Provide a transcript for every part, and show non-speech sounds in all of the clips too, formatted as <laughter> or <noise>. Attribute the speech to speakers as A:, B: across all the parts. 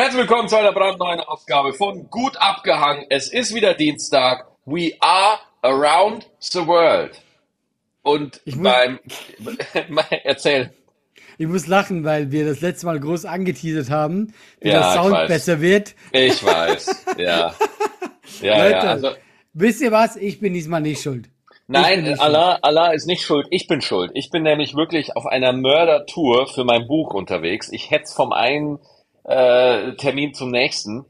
A: Herzlich willkommen zu einer brandneuen Ausgabe von Gut abgehangen. Es ist wieder Dienstag. We are around the world. Und
B: Ich muss-
A: beim <laughs> erzähl.
B: Ich muss lachen, weil wir das letzte Mal groß angeteasert haben, wie
A: Ja,
B: der Sound besser wird.
A: Ich weiß. <laughs> Ja. Ja,
B: Leute,
A: ja. Also,
B: wisst ihr was? Ich bin diesmal nicht schuld.
A: Nein,
B: nicht
A: Allah, Allah ist nicht schuld. Ich bin schuld. Ich bin nämlich wirklich auf einer Mördertour für mein Buch unterwegs. Ich hetz vom einen äh, Termin zum nächsten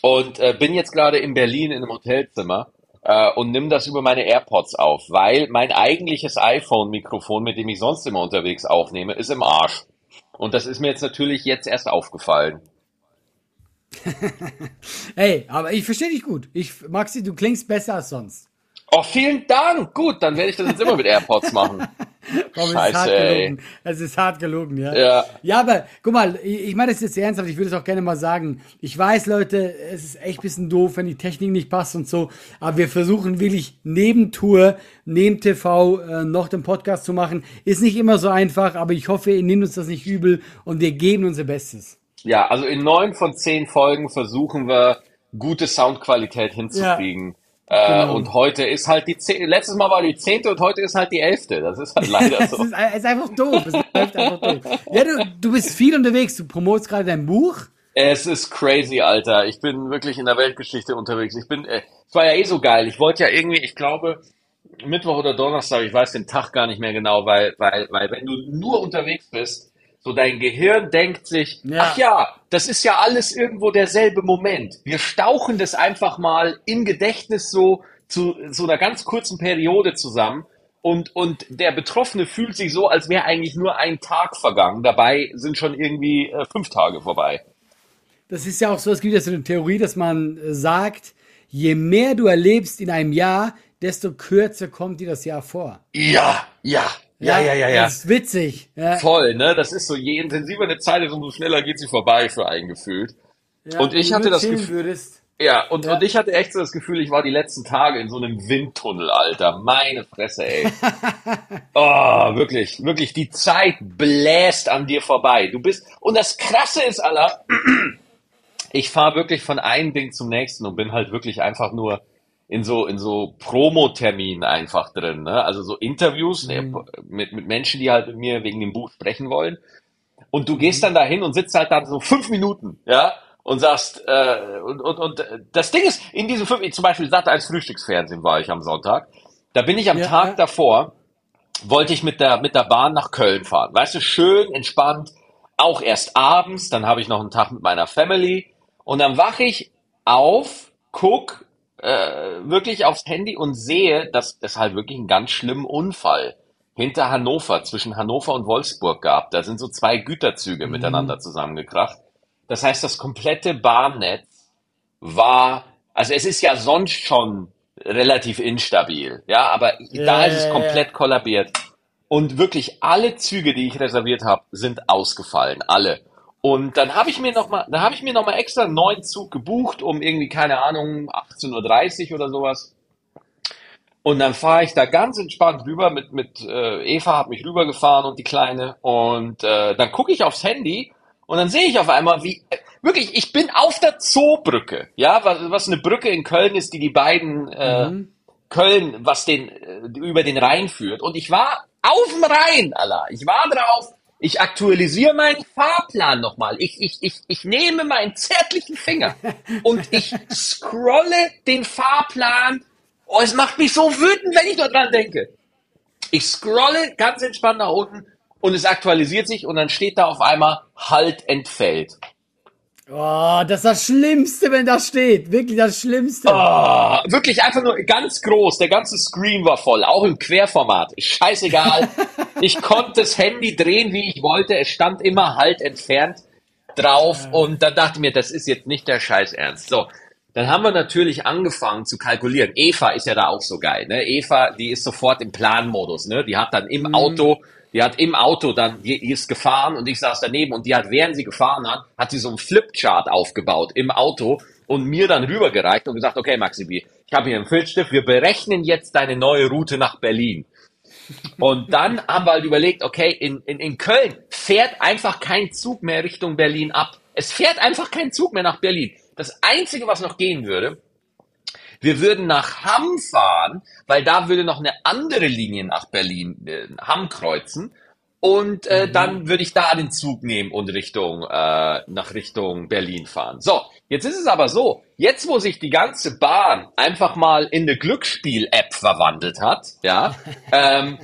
A: und äh, bin jetzt gerade in Berlin in einem Hotelzimmer äh, und nimm das über meine AirPods auf, weil mein eigentliches iPhone-Mikrofon, mit dem ich sonst immer unterwegs aufnehme, ist im Arsch. Und das ist mir jetzt natürlich jetzt erst aufgefallen. <laughs>
B: Ey, aber ich verstehe dich gut. Ich, Maxi, du klingst besser als sonst.
A: Oh, vielen Dank. Gut, dann werde ich das jetzt immer mit AirPods machen. <laughs>
B: Ist
A: Scheiße,
B: hart
A: ey.
B: gelogen? Es ist hart gelogen, ja.
A: Ja.
B: Ja, aber guck mal, ich, ich meine das jetzt ernsthaft, ich würde es auch gerne mal sagen. Ich weiß, Leute, es ist echt ein bisschen doof, wenn die Technik nicht passt und so, aber wir versuchen wirklich neben Tour, neben TV äh, noch den Podcast zu machen. Ist nicht immer so einfach, aber ich hoffe, ihr nehmt uns das nicht übel und wir geben unser Bestes.
A: Ja, also in neun von zehn Folgen versuchen wir, gute Soundqualität hinzukriegen. Äh,
B: genau.
A: Und heute ist halt die zehnte, letztes Mal war die zehnte und heute ist halt die elfte. Das ist halt <laughs> leider so.
B: ist, es ist einfach doof. Es läuft einfach doof. Ja, du, du bist viel unterwegs, du promotest gerade dein Buch.
A: Es ist crazy, Alter. Ich bin wirklich in der Weltgeschichte unterwegs. Ich bin, äh, es war ja eh so geil. Ich wollte ja irgendwie, ich glaube, Mittwoch oder Donnerstag, ich weiß den Tag gar nicht mehr genau, weil, weil, weil wenn du nur unterwegs bist, so dein Gehirn denkt sich,
B: Ja.
A: ach ja, das ist ja alles irgendwo derselbe Moment. Wir stauchen das einfach mal im Gedächtnis so zu so einer ganz kurzen Periode zusammen. Und, und der Betroffene fühlt sich so, als wäre eigentlich nur ein Tag vergangen. Dabei sind schon irgendwie äh, fünf Tage vorbei.
B: Das ist ja auch so, es gibt ja so eine Theorie, dass man äh, sagt, je mehr du erlebst in einem Jahr, desto kürzer kommt dir das Jahr vor.
A: Ja, ja, ja, ja, ja, ja.
B: Das ist witzig. Ja,
A: Voll, ne? Das ist so, je intensiver eine Zeit ist, umso schneller geht sie vorbei für einen gefühlt.
B: ja,
A: und ich hatte das Gefühl-
B: Würdest.
A: Ja, und,
B: Ja.
A: und ich hatte echt so das Gefühl, ich war die letzten Tage in so einem Windtunnel, Alter. Meine Fresse, ey. <laughs> Oh, wirklich, wirklich, die Zeit bläst an dir vorbei. Du bist, und das Krasse ist, Alter, <clears throat> ich fahre wirklich von einem Ding zum nächsten und bin halt wirklich einfach nur in so, in so Promo-Terminen einfach drin, ne? Also so Interviews ne, mit, mit Menschen, die halt mit mir wegen dem Buch sprechen wollen. Und du gehst dann dahin und sitzt halt dann so fünf Minuten, ja, und sagst, äh, und, und, und äh, das Ding ist, in diesen fünf, zum Beispiel Sat 1 Frühstücksfernsehen war ich am Sonntag. Da bin ich am
B: Ja,
A: Tag
B: ja.
A: davor, wollte ich mit der, mit der Bahn nach Köln fahren. Weißt du, schön, entspannt, auch erst abends, dann habe ich noch einen Tag mit meiner Family und dann wache ich auf, guck äh, wirklich aufs Handy und sehe, dass es halt wirklich einen ganz schlimmen Unfall hinter Hannover, zwischen Hannover und Wolfsburg gab. Da sind so zwei Güterzüge miteinander zusammengekracht. Das heißt, das komplette Bahnnetz war, also es ist ja sonst schon relativ instabil, ja, aber
B: Ja,
A: da ist es komplett kollabiert. Und wirklich alle Züge, die ich reserviert habe, sind ausgefallen, alle. Und dann habe ich mir noch mal, dann habe ich mir noch mal extra einen neuen Zug gebucht, um irgendwie keine Ahnung 18:30 Uhr oder sowas. Und dann fahre ich da ganz entspannt rüber mit mit äh, Eva hat mich rübergefahren und die kleine und äh, dann gucke ich aufs Handy und dann sehe ich auf einmal wie äh, wirklich ich bin auf der Zoobrücke, ja, was, was eine Brücke in Köln ist, die die beiden äh,
B: Mhm.
A: Köln, was den äh, über den Rhein führt. Und ich war auf dem Rhein, Allah. Ich war drauf. Ich aktualisiere meinen Fahrplan nochmal. Ich, ich, ich, ich nehme meinen zärtlichen Finger <laughs> und ich scrolle den Fahrplan. Oh, es macht mich so wütend, wenn ich dort dran denke. Ich scrolle ganz entspannt nach unten und es aktualisiert sich und dann steht da auf einmal Halt entfällt.
B: Oh, das ist das Schlimmste, wenn das steht. Wirklich das Schlimmste.
A: Oh, wirklich einfach nur ganz groß. Der ganze Screen war voll, auch im Querformat. Scheißegal. <laughs> ich konnte das Handy drehen, wie ich wollte. Es stand immer halt entfernt drauf. Und dann dachte ich mir, das ist jetzt nicht der Scheiß Ernst. So. Dann haben wir natürlich angefangen zu kalkulieren. Eva ist ja da auch so geil, ne? Eva, die ist sofort im Planmodus, ne? Die hat dann im Auto, die hat im Auto dann, die, die ist gefahren und ich saß daneben und die hat, während sie gefahren hat, hat sie so einen Flipchart aufgebaut im Auto und mir dann rübergereicht und gesagt, okay, Maxi ich habe hier einen Filzstift, wir berechnen jetzt deine neue Route nach Berlin. Und dann haben wir halt überlegt, okay, in, in, in Köln fährt einfach kein Zug mehr Richtung Berlin ab. Es fährt einfach kein Zug mehr nach Berlin. Das Einzige, was noch gehen würde, wir würden nach Hamm fahren, weil da würde noch eine andere Linie nach Berlin, äh, Hamm kreuzen. Und äh, mhm. dann würde ich da den Zug nehmen und Richtung äh, nach Richtung Berlin fahren. So, jetzt ist es aber so, jetzt wo sich die ganze Bahn einfach mal in eine Glücksspiel-App verwandelt hat, ja, <laughs> ähm,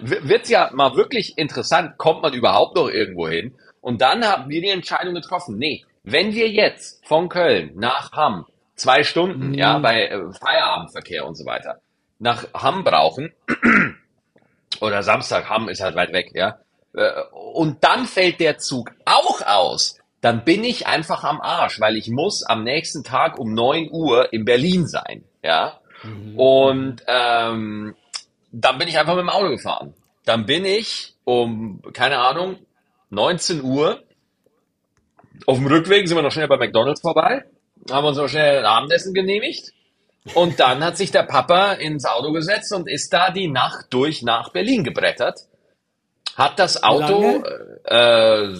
A: wird's ja mal wirklich interessant, kommt man überhaupt noch irgendwo hin? Und dann haben wir die Entscheidung getroffen, nee, wenn wir jetzt von Köln nach Hamm zwei Stunden, mhm. ja, bei äh, Feierabendverkehr und so weiter, nach Hamm brauchen, <clears throat> oder Samstag, Hamm ist halt weit weg, ja, äh, und dann fällt der Zug auch aus, dann bin ich einfach am Arsch, weil ich muss am nächsten Tag um neun Uhr in Berlin sein, ja, mhm. und ähm, dann bin ich einfach mit dem Auto gefahren. Dann bin ich um, keine Ahnung, 19 Uhr auf dem Rückweg sind wir noch schnell bei McDonalds vorbei haben uns noch schnell ein Abendessen genehmigt. Und dann hat sich der Papa ins Auto gesetzt und ist da die Nacht durch nach Berlin gebrettert. Hat das Auto äh,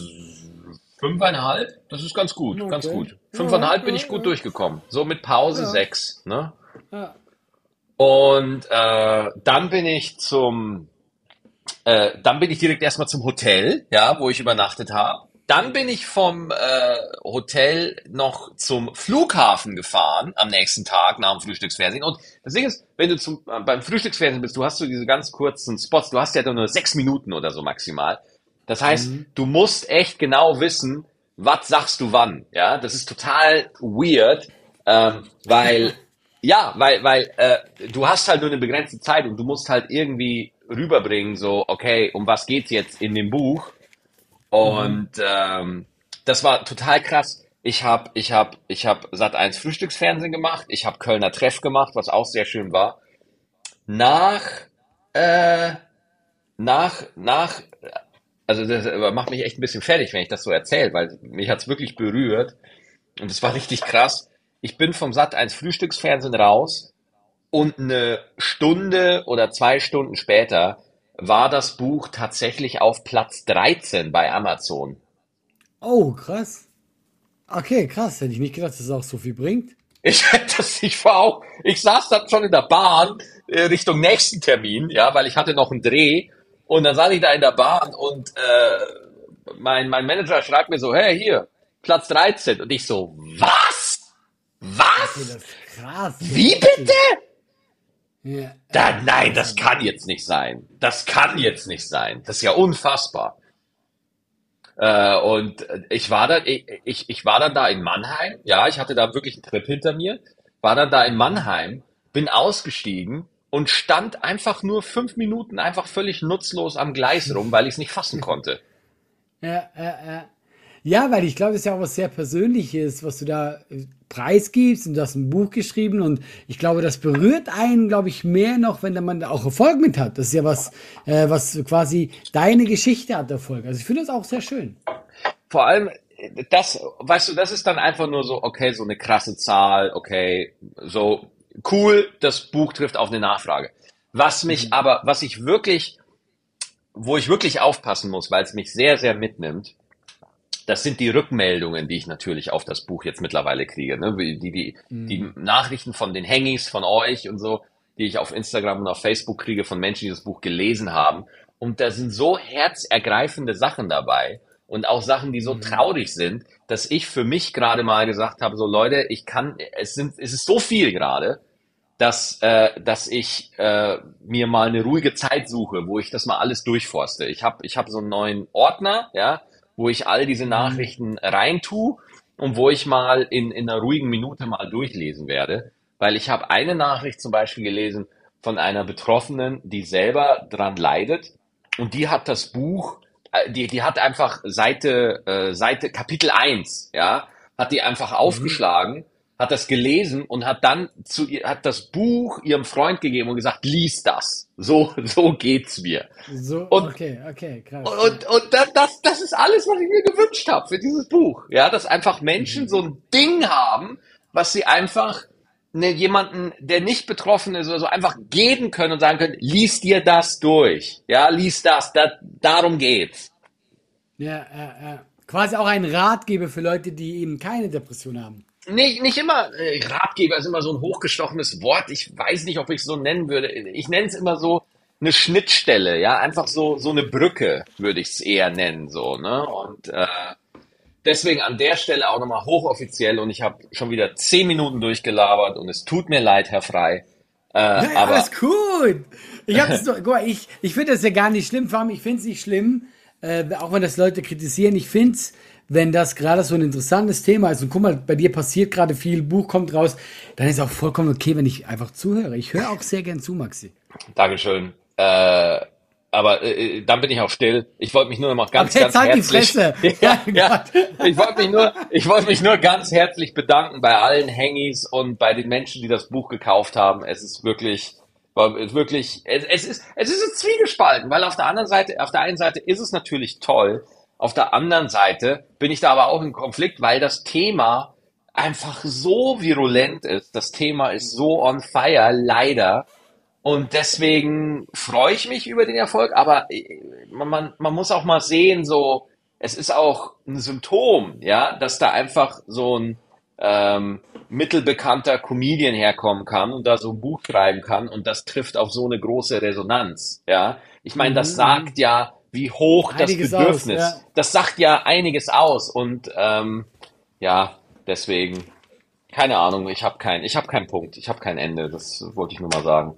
A: fünfeinhalb, das ist ganz gut, okay. ganz gut. Fünfeinhalb ja, bin ich gut ja. durchgekommen. So mit Pause ja. sechs. Ne? Ja. Und äh, dann bin ich zum, äh, dann bin ich direkt erstmal zum Hotel, ja, wo ich übernachtet habe. Dann bin ich vom äh, Hotel noch zum Flughafen gefahren am nächsten Tag nach dem Frühstücksfernsehen. Und das Ding ist, wenn du zum, äh, beim Frühstücksfernsehen bist, du hast so diese ganz kurzen Spots, du hast ja nur sechs Minuten oder so maximal. Das heißt, mhm. du musst echt genau wissen, was sagst du wann. Ja, das ist total weird, ähm, weil <laughs> ja, weil weil äh, du hast halt nur eine begrenzte Zeit und du musst halt irgendwie rüberbringen, so okay, um was geht's jetzt in dem Buch? Und mhm. ähm, das war total krass. Ich habe ich hab, ich hab Sat 1 Frühstücksfernsehen gemacht, ich habe Kölner Treff gemacht, was auch sehr schön war. Nach, äh, nach, nach, also das macht mich echt ein bisschen fertig, wenn ich das so erzähle, weil mich hat's wirklich berührt und es war richtig krass. Ich bin vom Sat 1 Frühstücksfernsehen raus und eine Stunde oder zwei Stunden später war das Buch tatsächlich auf Platz 13 bei Amazon.
B: Oh, krass. Okay, krass. Hätte ich nicht gedacht, dass es auch so viel bringt.
A: Ich <laughs> hätte das nicht vor auch. Ich saß dann schon in der Bahn äh, Richtung nächsten Termin, ja, weil ich hatte noch einen Dreh. Und dann saß ich da in der Bahn und äh, mein, mein Manager schreibt mir so, hey, hier, Platz 13. Und ich so, was? Was? Okay, krass. Wie bitte? Ja. Da, nein, das kann jetzt nicht sein. Das kann jetzt nicht sein. Das ist ja unfassbar. Äh, und ich war dann, ich, ich, ich war dann da in Mannheim. Ja, ich hatte da wirklich einen Trip hinter mir. War dann da in Mannheim, bin ausgestiegen und stand einfach nur fünf Minuten einfach völlig nutzlos am Gleis rum, weil ich es nicht fassen konnte.
B: Ja, ja, ja. Ja, weil ich glaube, das ist ja auch was sehr Persönliches, was du da äh, preisgibst und du hast ein Buch geschrieben und ich glaube, das berührt einen, glaube ich, mehr noch, wenn man da auch Erfolg mit hat. Das ist ja was, äh, was quasi deine Geschichte hat, Erfolg. Also ich finde das auch sehr schön.
A: Vor allem, das, weißt du, das ist dann einfach nur so, okay, so eine krasse Zahl, okay, so cool, das Buch trifft auf eine Nachfrage. Was mich mhm. aber, was ich wirklich, wo ich wirklich aufpassen muss, weil es mich sehr, sehr mitnimmt, das sind die Rückmeldungen, die ich natürlich auf das Buch jetzt mittlerweile kriege. Ne? Die, die, mhm. die Nachrichten von den Hangis, von euch und so, die ich auf Instagram und auf Facebook kriege von Menschen, die das Buch gelesen haben. Und da sind so herzergreifende Sachen dabei und auch Sachen, die so mhm. traurig sind, dass ich für mich gerade mal gesagt habe, so Leute, ich kann, es sind, es ist so viel gerade, dass, äh, dass ich äh, mir mal eine ruhige Zeit suche, wo ich das mal alles durchforste. Ich habe ich hab so einen neuen Ordner, ja, wo ich all diese mhm. Nachrichten reintue und wo ich mal in, in einer ruhigen Minute mal durchlesen werde. Weil ich habe eine Nachricht zum Beispiel gelesen von einer Betroffenen, die selber dran leidet und die hat das Buch, äh, die, die hat einfach Seite, äh, Seite, Kapitel 1, ja, hat die einfach mhm. Hat das gelesen und hat dann zu ihr, hat das Buch ihrem Freund gegeben und gesagt, lies das. So, <laughs> so geht's mir.
B: So, und, okay, okay, krass.
A: Und, und, und das, das ist alles, was ich mir gewünscht habe für dieses Buch. Ja, dass einfach Menschen mhm. so ein Ding haben, was sie einfach ne, jemanden, der nicht betroffen ist oder so, einfach geben können und sagen können, lies dir das durch. Ja, lies das, da, darum geht's.
B: Ja, ja, ja. quasi auch ein Ratgeber für Leute, die eben keine Depression haben.
A: Nicht, nicht immer, äh, Ratgeber ist immer so ein hochgestochenes Wort. Ich weiß nicht, ob ich es so nennen würde. Ich nenne es immer so eine Schnittstelle, ja, einfach so, so eine Brücke, würde ich es eher nennen, so, ne? Und äh, deswegen an der Stelle auch nochmal hochoffiziell und ich habe schon wieder zehn Minuten durchgelabert und es tut mir leid, Herr Frei.
B: Äh, ja, aber alles gut. Ich <laughs> doch, guck mal, ich, ich finde das ja gar nicht schlimm, vor allem ich finde es nicht schlimm, äh, auch wenn das Leute kritisieren. Ich finde es wenn das gerade so ein interessantes Thema ist und guck mal, bei dir passiert gerade viel, Buch kommt raus, dann ist auch vollkommen okay, wenn ich einfach zuhöre. Ich höre auch sehr gern zu, Maxi.
A: Dankeschön. Äh, aber äh, dann bin ich auch still. Ich wollte mich nur noch mal ganz, ganz halt herzlich. Die Fresse. <laughs> ja, ja, ich wollte mich nur, ich wollte mich nur ganz herzlich bedanken bei allen Hangis und bei den Menschen, die das Buch gekauft haben. Es ist wirklich, wirklich, es, es ist, es ist ein Zwiegespalten, weil auf der anderen Seite, auf der einen Seite ist es natürlich toll, auf der anderen Seite bin ich da aber auch im Konflikt, weil das Thema einfach so virulent ist. Das Thema ist so on fire, leider. Und deswegen freue ich mich über den Erfolg, aber äh, man, man muss auch mal sehen, so, es ist auch ein Symptom, ja, dass da einfach so ein ähm, mittelbekannter Comedian herkommen kann und da so ein Buch schreiben kann und das trifft auf so eine große Resonanz, ja. Ich meine, das mhm. sagt ja wie hoch einiges das Bedürfnis. Aus, ja. Das sagt ja einiges aus und ähm, ja, deswegen keine Ahnung. Ich habe keinen, ich habe keinen Punkt, ich habe kein Ende. Das wollte ich nur mal sagen.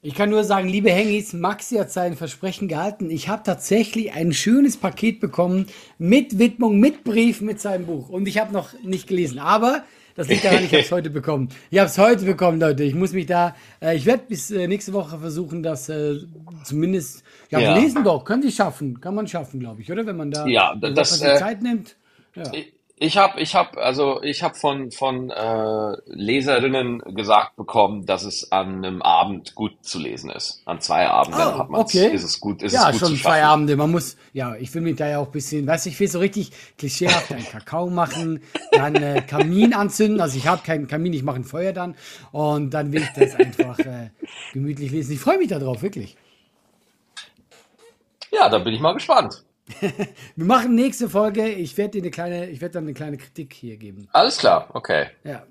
B: Ich kann nur sagen, liebe Hengis, Maxi hat sein Versprechen gehalten. Ich habe tatsächlich ein schönes Paket bekommen mit Widmung, mit Brief, mit seinem Buch. Und ich habe noch nicht gelesen. Aber das liegt daran, ich habe es heute bekommen. Ich habe es heute bekommen, Leute. Ich muss mich da, äh, ich werde bis äh, nächste Woche versuchen, das äh, zumindest, ja, ja. lesen doch, können Sie schaffen, kann man schaffen, glaube ich, oder? Wenn man da
A: ja, das, äh,
B: Zeit nimmt.
A: Ja. Ich habe, ich habe, also ich habe von von äh, Leserinnen gesagt bekommen, dass es an einem Abend gut zu lesen ist. An zwei Abenden oh, hat man okay. ist es gut, ist
B: ja,
A: es gut
B: schon zu zwei Abende. Man muss, ja, ich will mich da ja auch ein bisschen, weißt du, ich will so richtig klischeehaft einen Kakao machen, dann äh, Kamin anzünden. Also ich habe keinen Kamin, ich mache ein Feuer dann und dann will ich das einfach äh, gemütlich lesen. Ich freue mich darauf, wirklich.
A: Ja, da bin ich mal gespannt. <laughs>
B: Wir machen nächste Folge. Ich werde dir eine kleine, ich werde dann eine kleine Kritik hier geben.
A: Alles klar, okay.
B: Ja.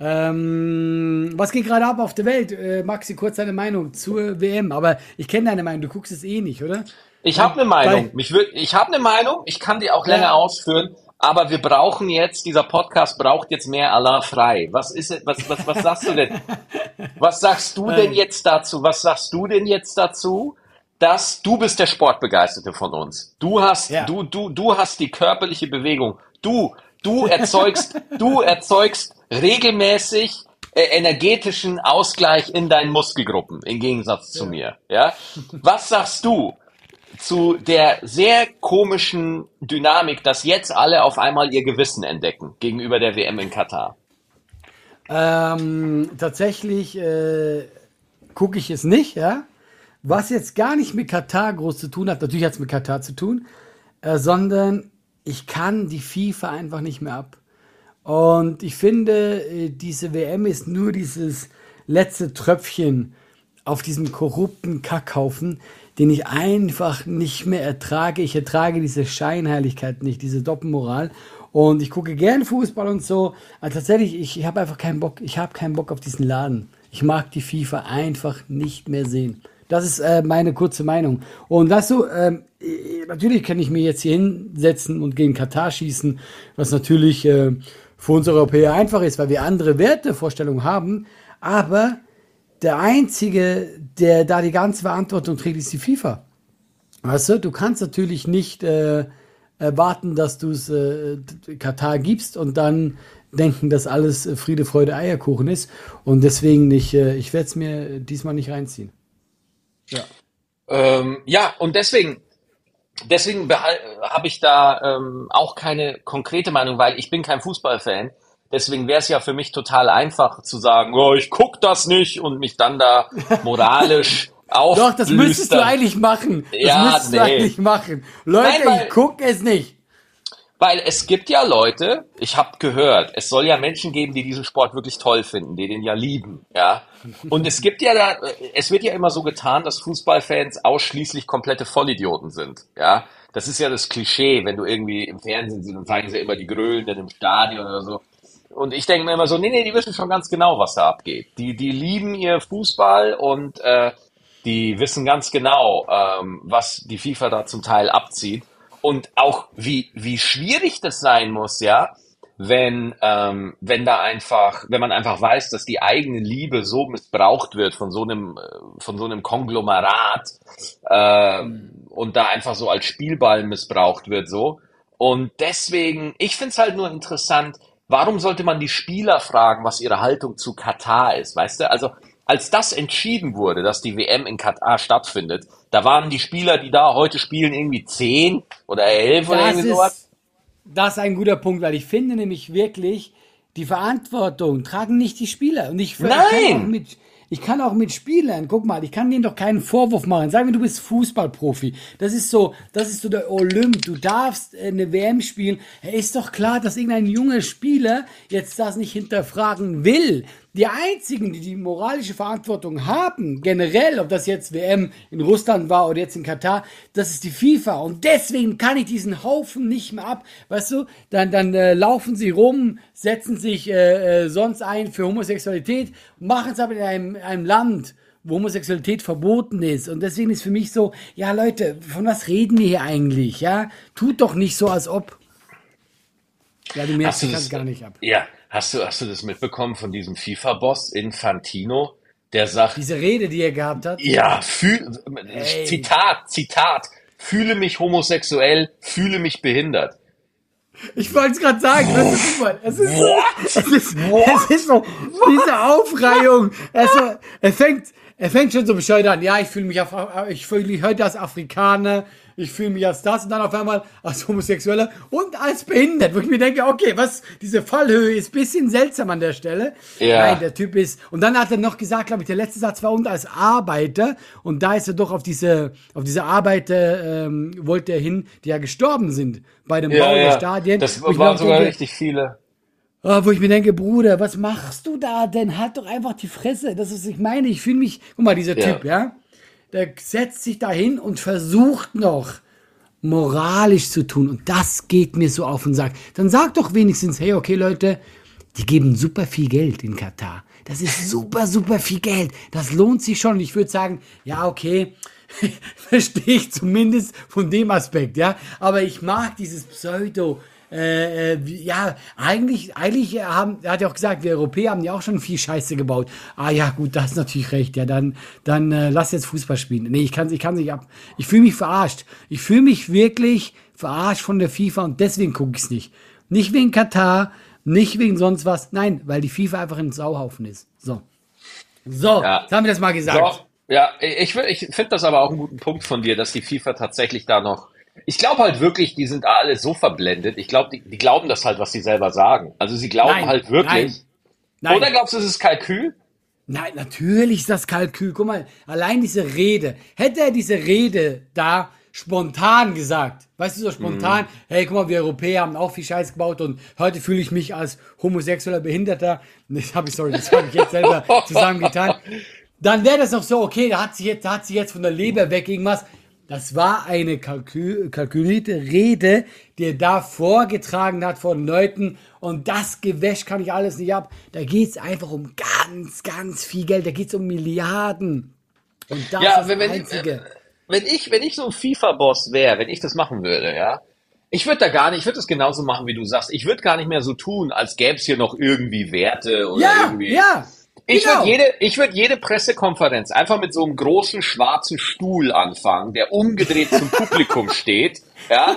B: Ähm, was geht gerade ab auf der Welt? Äh, Maxi, kurz deine Meinung zur WM. Aber ich kenne deine Meinung. Du guckst es eh nicht, oder?
A: Ich habe eine Meinung. Mich würd, ich habe eine Meinung. Ich kann die auch länger ja. ausführen. Aber wir brauchen jetzt, dieser Podcast braucht jetzt mehr Allah frei. Was ist, was, was, was sagst du denn? <laughs> Was sagst du denn jetzt dazu? Was sagst du denn jetzt dazu? Dass du bist der Sportbegeisterte von uns. Du hast, ja. du, du, du hast die körperliche Bewegung. Du, du <laughs> erzeugst, du erzeugst regelmäßig äh, energetischen Ausgleich in deinen Muskelgruppen, im Gegensatz zu ja. mir. Ja? Was sagst du zu der sehr komischen Dynamik, dass jetzt alle auf einmal ihr Gewissen entdecken gegenüber der WM in Katar?
B: Ähm, tatsächlich äh, gucke ich es nicht, ja. Was jetzt gar nicht mit Katar groß zu tun hat, natürlich hat es mit Katar zu tun, äh, sondern ich kann die FIFA einfach nicht mehr ab. Und ich finde, äh, diese WM ist nur dieses letzte Tröpfchen auf diesem korrupten Kackhaufen, den ich einfach nicht mehr ertrage. Ich ertrage diese Scheinheiligkeit nicht, diese Doppelmoral. Und ich gucke gern Fußball und so. Aber tatsächlich, ich, ich habe einfach keinen Bock. Ich habe keinen Bock auf diesen Laden. Ich mag die FIFA einfach nicht mehr sehen. Das ist äh, meine kurze Meinung. Und weißt du, ähm, natürlich kann ich mir jetzt hier hinsetzen und gegen Katar schießen, was natürlich äh, für uns Europäer einfach ist, weil wir andere Wertevorstellungen haben. Aber der Einzige, der da die ganze Verantwortung trägt, ist die FIFA. Weißt du, du kannst natürlich nicht äh, erwarten, dass du es äh, Katar gibst und dann denken, dass alles äh, Friede, Freude, Eierkuchen ist. Und deswegen nicht, äh, ich werde es mir diesmal nicht reinziehen.
A: Ja. Ähm, ja, und deswegen, deswegen habe ich da ähm, auch keine konkrete Meinung, weil ich bin kein Fußballfan. Deswegen wäre es ja für mich total einfach zu sagen, oh, ich guck das nicht und mich dann da moralisch auf. <laughs>
B: Doch, das müsstest du eigentlich machen. Das ja, müsstest nee. du eigentlich machen. Leute, Nein, ich guck es nicht.
A: Weil es gibt ja Leute, ich habe gehört, es soll ja Menschen geben, die diesen Sport wirklich toll finden, die den ja lieben, ja. Und es gibt ja da, es wird ja immer so getan, dass Fußballfans ausschließlich komplette Vollidioten sind, ja. das ist ja das Klischee, wenn du irgendwie im Fernsehen siehst, dann zeigen sie immer die Grölenden im Stadion oder so. Und ich denke mir immer so, nee, nee, die wissen schon ganz genau, was da abgeht. Die, die lieben ihr Fußball und äh, die wissen ganz genau, ähm, was die FIFA da zum Teil abzieht. Und auch wie, wie schwierig das sein muss, ja, wenn, ähm, wenn da einfach, wenn man einfach weiß, dass die eigene Liebe so missbraucht wird von so einem, äh, von so einem Konglomerat äh, und da einfach so als Spielball missbraucht wird, so. Und deswegen, ich find's halt nur interessant, warum sollte man die Spieler fragen, was ihre Haltung zu Katar ist, weißt du? Also, als das entschieden wurde, dass die WM in Katar stattfindet, da waren die Spieler, die da heute spielen, irgendwie zehn oder elf das oder irgendwie sowas
B: das ist ein guter Punkt, weil ich finde nämlich wirklich, die Verantwortung tragen nicht die Spieler. Und ich,
A: Nein!
B: Ich kann, auch mit, ich kann auch mit Spielern, guck mal, ich kann denen doch keinen Vorwurf machen. Sagen wir, du bist Fußballprofi. Das ist so, das ist so der Olymp. Du darfst eine WM spielen. Ist doch klar, dass irgendein junger Spieler jetzt das nicht hinterfragen will. Die einzigen, die die moralische Verantwortung haben, generell, ob das jetzt WM in Russland war oder jetzt in Katar, das ist die FIFA. Und deswegen kann ich diesen Haufen nicht mehr ab. Weißt du, dann, dann äh, laufen sie rum, setzen sich äh, äh, sonst ein für Homosexualität, machen es aber in einem, einem Land, wo Homosexualität verboten ist. Und deswegen ist für mich so, ja Leute, von was reden wir hier eigentlich? Ja, tut doch nicht so, als ob.
A: Ja, du merkst, ich kann gar nicht ab. Ja, Hast du, hast du das mitbekommen von diesem FIFA-Boss Infantino, der sagt.
B: Diese Rede, die er gehabt hat?
A: Ja, fühl, Zitat, Zitat, fühle mich homosexuell, fühle mich behindert.
B: Ich wollte es gerade sagen, das ist super. Es ist, so, <laughs> es, ist, es ist so, diese Aufreihung. Also, er fängt, er fängt schon so bescheuert an. Ja, ich fühle mich, auf, ich fühle mich heute als Afrikaner ich fühle mich als das und dann auf einmal als Homosexueller und als behindert, wo ich mir denke, okay, was, diese Fallhöhe ist bisschen seltsam an der Stelle. Ja. Nein, der Typ ist, und dann hat er noch gesagt, glaube ich, der letzte Satz war und als Arbeiter und da ist er doch auf diese, auf diese Arbeiter, ähm, wollte er hin, die ja gestorben sind bei dem ja, Bau ja. der Stadien.
A: Das waren sogar denke, richtig viele.
B: Oh, wo ich mir denke, Bruder, was machst du da denn? Halt doch einfach die Fresse. Das ist, ich meine, ich fühle mich, guck mal, dieser Typ, ja der setzt sich dahin und versucht noch moralisch zu tun. Und das geht mir so auf den Sack. Dann sag doch wenigstens, hey, okay, Leute, die geben super viel Geld in Katar. Das ist <laughs> super, super viel Geld. Das lohnt sich schon. Und ich würde sagen, ja, okay, <laughs> verstehe ich zumindest von dem Aspekt, ja. Aber ich mag dieses Pseudo, äh, äh ja, eigentlich, eigentlich haben, er hat ja auch gesagt, wir Europäer haben ja auch schon viel Scheiße gebaut. Ah ja, gut, das ist natürlich recht. Ja, dann, dann äh, lass jetzt Fußball spielen. Nee, ich kann, ich kann nicht ab. Ich fühle mich verarscht. Ich fühle mich wirklich verarscht von der FIFA und deswegen gucke ich es nicht. Nicht wegen Katar, nicht wegen sonst was. Nein, weil die FIFA einfach ein Sauhaufen ist. So. So, ja. jetzt haben wir das mal gesagt. So.
A: Ja, ich, ich finde das aber auch einen guten Punkt von dir, dass die FIFA tatsächlich da noch ich glaube halt wirklich, die sind alle so verblendet. Ich glaube, die, die, glauben das halt, was sie selber sagen. Also sie glauben nein, halt wirklich. Nein, nein. Oder glaubst du, es ist Kalkül?
B: Nein, natürlich ist das Kalkül. Guck mal, allein diese Rede. Hätte er diese Rede da spontan gesagt, weißt du, so spontan, mm. hey, guck mal, wir Europäer haben auch viel Scheiß gebaut und heute fühle ich mich als homosexueller Behinderter. <laughs> Das habe ich, sorry, das habe ich jetzt selber <laughs> zusammengetan. Dann wäre das noch so, okay, da hat sie jetzt, da hat sie jetzt von der Leber weg irgendwas. Das war eine kalkül kalkulierte Rede, die er da vorgetragen hat von Leuten und das Gewäsch kann ich alles nicht ab. Da geht es einfach um ganz, ganz viel Geld. Da geht es um Milliarden.
A: Und das ja, ist wenn, das Einzige. Äh, wenn ich, wenn ich so ein FIFA-Boss wäre, wenn ich das machen würde, ja, ich würde da gar nicht, ich würde das genauso machen, wie du sagst. Ich würde gar nicht mehr so tun, als gäbe es hier noch irgendwie Werte oder
B: ja,
A: irgendwie.
B: Ja,
A: ich genau. würde jede, ich würde jede Pressekonferenz einfach mit so einem großen schwarzen Stuhl anfangen, der umgedreht zum Publikum <laughs> steht, ja,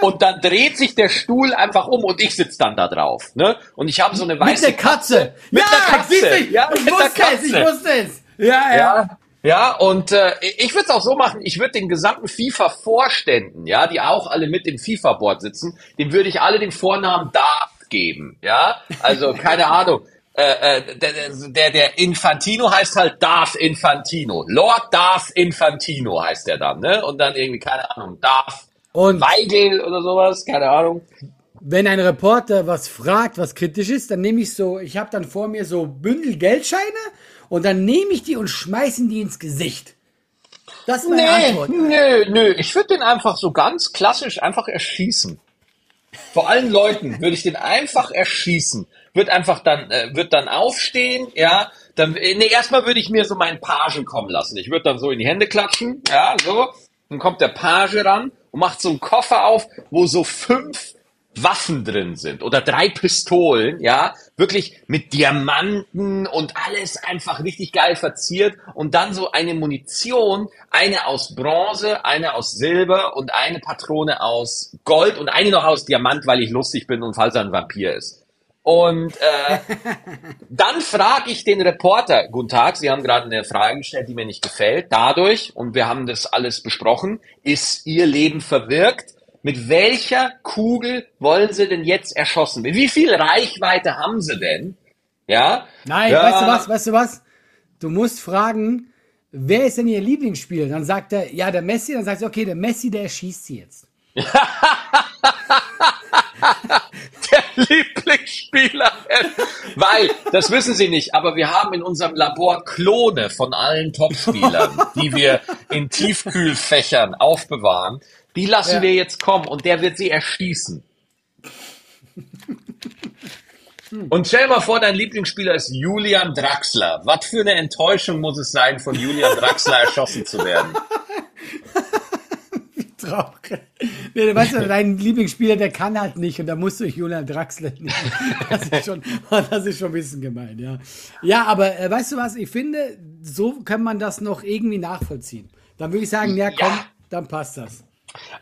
A: und dann dreht sich der Stuhl einfach um und ich sitze dann da drauf, ne? Und ich habe so eine weiße
B: mit der Katze,
A: mit
B: ja,
A: der Katze,
B: ja, ich mit wusste der Katze. es, ich wusste es, ja, ja.
A: ja. Ja, und äh, ich würde es auch so machen, ich würde den gesamten FIFA-Vorständen, ja, die auch alle mit im FIFA-Board sitzen, dem würde ich alle den Vornamen Darth geben, ja. Also, keine <laughs> Ahnung. Äh, äh, der, der, der Infantino heißt halt Darth Infantino. Lord Darth Infantino heißt der dann, ne? Und dann irgendwie, keine Ahnung, Darth und Weigel oder sowas, keine Ahnung.
B: Wenn ein Reporter was fragt, was kritisch ist, dann nehme ich so, ich habe dann vor mir so Bündel Geldscheine und dann nehme ich die und schmeißen die ins Gesicht. Das ist meine
A: Nee,
B: Antwort.
A: nö, nö. Ich würde den einfach so ganz klassisch einfach erschießen. Vor allen Leuten würde ich den einfach erschießen. Wird einfach dann, äh, wird dann aufstehen, ja. Dann, äh, nee, erstmal würde ich mir so meinen Pagen kommen lassen. Ich würde dann so in die Hände klatschen, ja, so. Dann kommt der Page ran und macht so einen Koffer auf, wo so fünf Waffen drin sind oder drei Pistolen, ja, wirklich mit Diamanten und alles einfach richtig geil verziert und dann so eine Munition, eine aus Bronze, eine aus Silber und eine Patrone aus Gold und eine noch aus Diamant, weil ich lustig bin und falls er ein Vampir ist. Und äh, <laughs> dann frage ich den Reporter, guten Tag, Sie haben gerade eine Frage gestellt, die mir nicht gefällt. Dadurch, und wir haben das alles besprochen, ist Ihr Leben verwirkt. Mit welcher Kugel wollen Sie denn jetzt erschossen werden? Wie viel Reichweite haben Sie denn? Ja?
B: Nein,
A: ja.
B: weißt du was, weißt du was? Du musst fragen, wer ist denn ihr Lieblingsspieler? Dann sagt er, ja, der Messi. Dann sagt er, okay, der Messi, der erschießt sie jetzt. <laughs> <laughs>
A: der Lieblingsspieler. Weil, das wissen Sie nicht, aber wir haben in unserem Labor Klone von allen Topspielern, die wir in Tiefkühlfächern aufbewahren. Die lassen
B: Ja.
A: wir jetzt kommen und der wird sie erschießen. Und stell mal vor, dein Lieblingsspieler ist Julian Draxler. Was für eine Enttäuschung muss es sein, von Julian Draxler erschossen zu werden? <laughs>
B: Traurig. Nee, du weißt du, dein Lieblingsspieler, der kann halt nicht und da musst du Julian Draxler nehmen. Das ist schon, das ist schon ein bisschen gemein, ja. Ja, aber äh, weißt du was, ich finde, so kann man das noch irgendwie nachvollziehen. Dann würde ich sagen, ja, komm,
A: Ja.
B: dann passt das.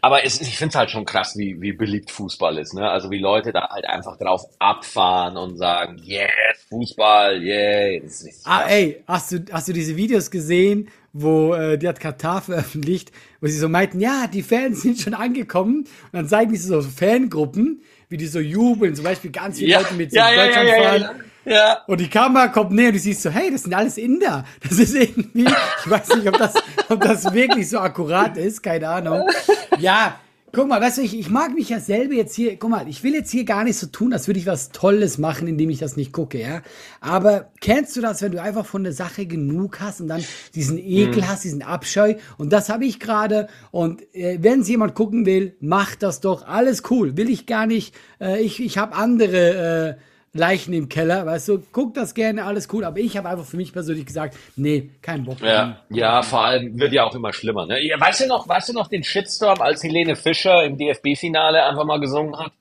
A: Aber es, ich finde es halt schon krass, wie, wie beliebt Fußball ist. Ne? Also wie Leute da halt einfach drauf abfahren und sagen, yes, Fußball, yeah. Das ist
B: Ah, ey, hast du, hast du diese Videos gesehen, wo äh, die hat Katar <laughs> veröffentlicht, wo sie so meinten, ja, die Fans sind schon angekommen und dann zeigen die so Fangruppen, wie die so jubeln, zum Beispiel ganz viele
A: ja,
B: Leute mit so
A: ja,
B: Deutschland
A: ja,
B: fahren.
A: ja, ja.
B: Und die Kamera kommt näher und du siehst so, hey, das sind alles Inder. Das ist irgendwie, ich weiß nicht, ob das, ob das wirklich so akkurat ist, keine Ahnung. Ja, guck mal, weißt du, ich, ich mag mich ja selber jetzt hier, guck mal, ich will jetzt hier gar nicht so tun, als würde ich was Tolles machen, indem ich das nicht gucke, ja. Aber kennst du das, wenn du einfach von der Sache genug hast und dann diesen Ekel hast, diesen Abscheu? Und das habe ich gerade. Und äh, wenn es jemand gucken will, macht das doch. Alles cool. Will ich gar nicht. Äh, ich ich habe andere. Äh, Leichen im Keller, weißt du, guck das gerne, alles cool, aber ich habe einfach für mich persönlich gesagt, nee, kein Bock.
A: Ja, ja, vor allem wird ja auch immer schlimmer. Ne? Weißt du noch, weißt du noch den Shitstorm, als Helene Fischer im DFB-Finale einfach mal gesungen hat?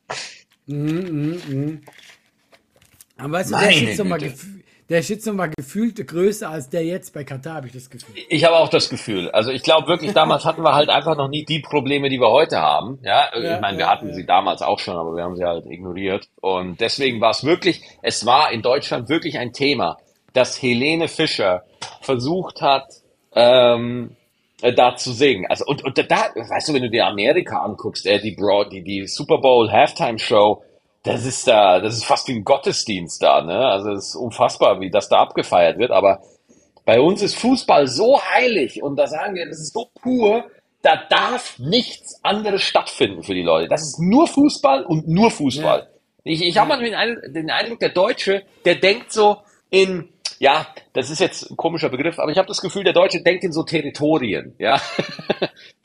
B: Aber weißt du, der
A: Meine
B: Shitstorm, war
A: Güte.
B: gefü- der Shitstorm war gefühlt größer als der jetzt bei Katar, habe ich das Gefühl.
A: Ich habe auch das Gefühl. Also ich glaube wirklich, damals hatten wir halt einfach noch nie die Probleme, die wir heute haben. Ja,
B: Ja,
A: ich meine, wir
B: ja,
A: hatten
B: ja.
A: sie damals auch schon, aber wir haben sie halt ignoriert. Und deswegen war es wirklich, es war in Deutschland wirklich ein Thema, dass Helene Fischer versucht hat, ähm, äh, da zu singen. Also und, und da, weißt du, wenn du dir Amerika anguckst, äh, die Broad, die, die Super Bowl Halftime Show, das ist da, das ist fast wie ein Gottesdienst da, ne? Also es ist unfassbar, wie das da abgefeiert wird. Aber bei uns ist Fußball so heilig und da sagen wir, das ist so pur, da darf nichts anderes stattfinden für die Leute. Das ist nur Fußball und nur Fußball. Ich, ich habe Eindruck, den Eindruck, der Deutsche, der denkt so in, ja, das ist jetzt ein komischer Begriff, aber ich habe das Gefühl, der Deutsche denkt in so Territorien, ja. <laughs>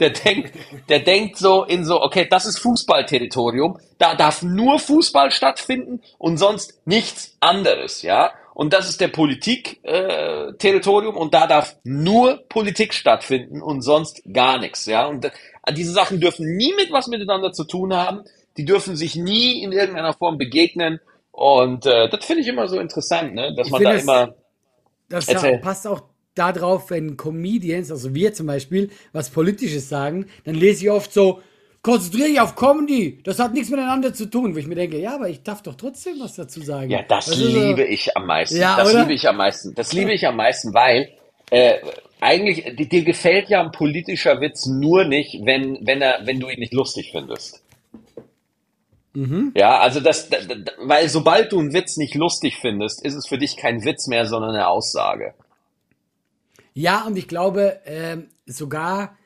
A: Der denkt, der denkt so in so, okay, das ist Fußballterritorium, da darf nur Fußball stattfinden und sonst nichts anderes, ja. Und das ist der Politik-Territorium äh, und da darf nur Politik stattfinden und sonst gar nichts, ja. Und äh, diese Sachen dürfen nie mit was miteinander zu tun haben, die dürfen sich nie in irgendeiner Form begegnen und äh, das finde ich immer so interessant, ne, dass
B: Ich
A: man da
B: es-
A: immer
B: Das
A: Erzähl.
B: passt auch darauf, wenn Comedians, also wir zum Beispiel, was Politisches sagen, dann lese ich oft so, konzentriere dich auf Comedy, das hat nichts miteinander zu tun, wo ich mir denke, ja, aber ich darf doch trotzdem was dazu sagen.
A: Ja, das
B: ist so-
A: liebe ich am meisten.
B: Ja,
A: das
B: oder?
A: liebe ich am meisten. Das liebe ich am meisten, weil äh, eigentlich dir, dir gefällt ja ein politischer Witz nur nicht, wenn wenn er wenn du ihn nicht lustig findest.
B: Mhm.
A: Ja, also das, da- da- weil sobald du einen Witz nicht lustig findest, ist es für dich kein Witz mehr, sondern eine Aussage.
B: Ja, und ich glaube, ähm, sogar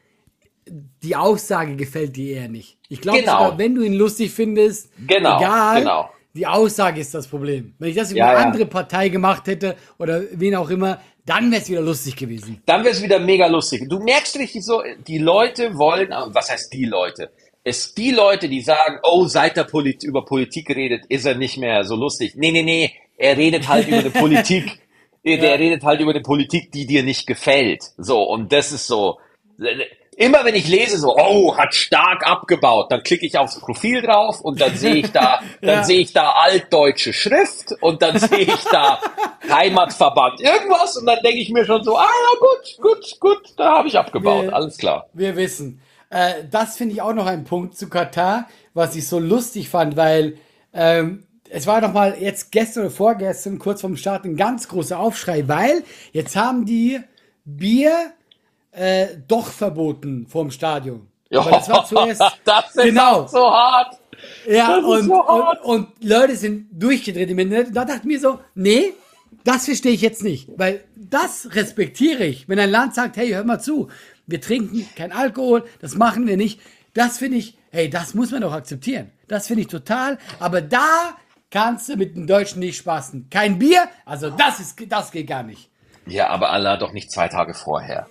B: die Aussage gefällt dir eher nicht. Ich glaube
A: Genau.
B: sogar, wenn du ihn lustig findest,
A: Genau,
B: egal,
A: genau.
B: die Aussage ist das Problem. Wenn ich das über
A: Ja,
B: eine
A: ja.
B: andere Partei gemacht hätte oder wen auch immer, dann wäre es wieder lustig gewesen.
A: Dann wäre es wieder mega lustig. Du merkst richtig so, die Leute wollen, was heißt die Leute? Es die Leute, die sagen, oh, seit er Polit über Politik redet, ist er nicht mehr so lustig. Nee, nee, nee, er redet halt über eine <laughs> Politik. Der redet halt über eine Politik, die dir nicht gefällt. So, und das ist so. Immer wenn ich lese so, oh, hat stark abgebaut, dann klicke ich aufs Profil drauf und dann sehe ich da, <laughs> dann
B: Ja.
A: sehe ich da altdeutsche Schrift und dann sehe ich da <laughs> Heimatverband irgendwas und dann denke ich mir schon so, ah ja, gut, gut, gut, da habe ich abgebaut,
B: Wir-
A: alles klar.
B: Wir wissen. Äh, das finde ich auch noch ein Punkt zu Katar, was ich so lustig fand, weil ähm, es war noch mal jetzt gestern oder vorgestern, kurz vorm Start, ein ganz großer Aufschrei, weil jetzt haben die Bier äh, doch verboten vorm Stadion. Aber das war zuerst, <laughs>
A: das ist
B: genau.
A: so hart.
B: Ja, und,
A: so
B: und,
A: hart.
B: und Leute sind durchgedreht im Internet. Und da dachte ich mir so, nee, das verstehe ich jetzt nicht. Weil das respektiere ich. Wenn ein Land sagt, hey, hör mal zu, wir trinken kein Alkohol, das machen wir nicht. Das finde ich, hey, das muss man doch akzeptieren. Das finde ich total. Aber da kannst du mit den Deutschen nicht spaßen. Kein Bier, also das ist, das geht gar nicht.
A: Ja, aber Allah doch nicht zwei Tage vorher.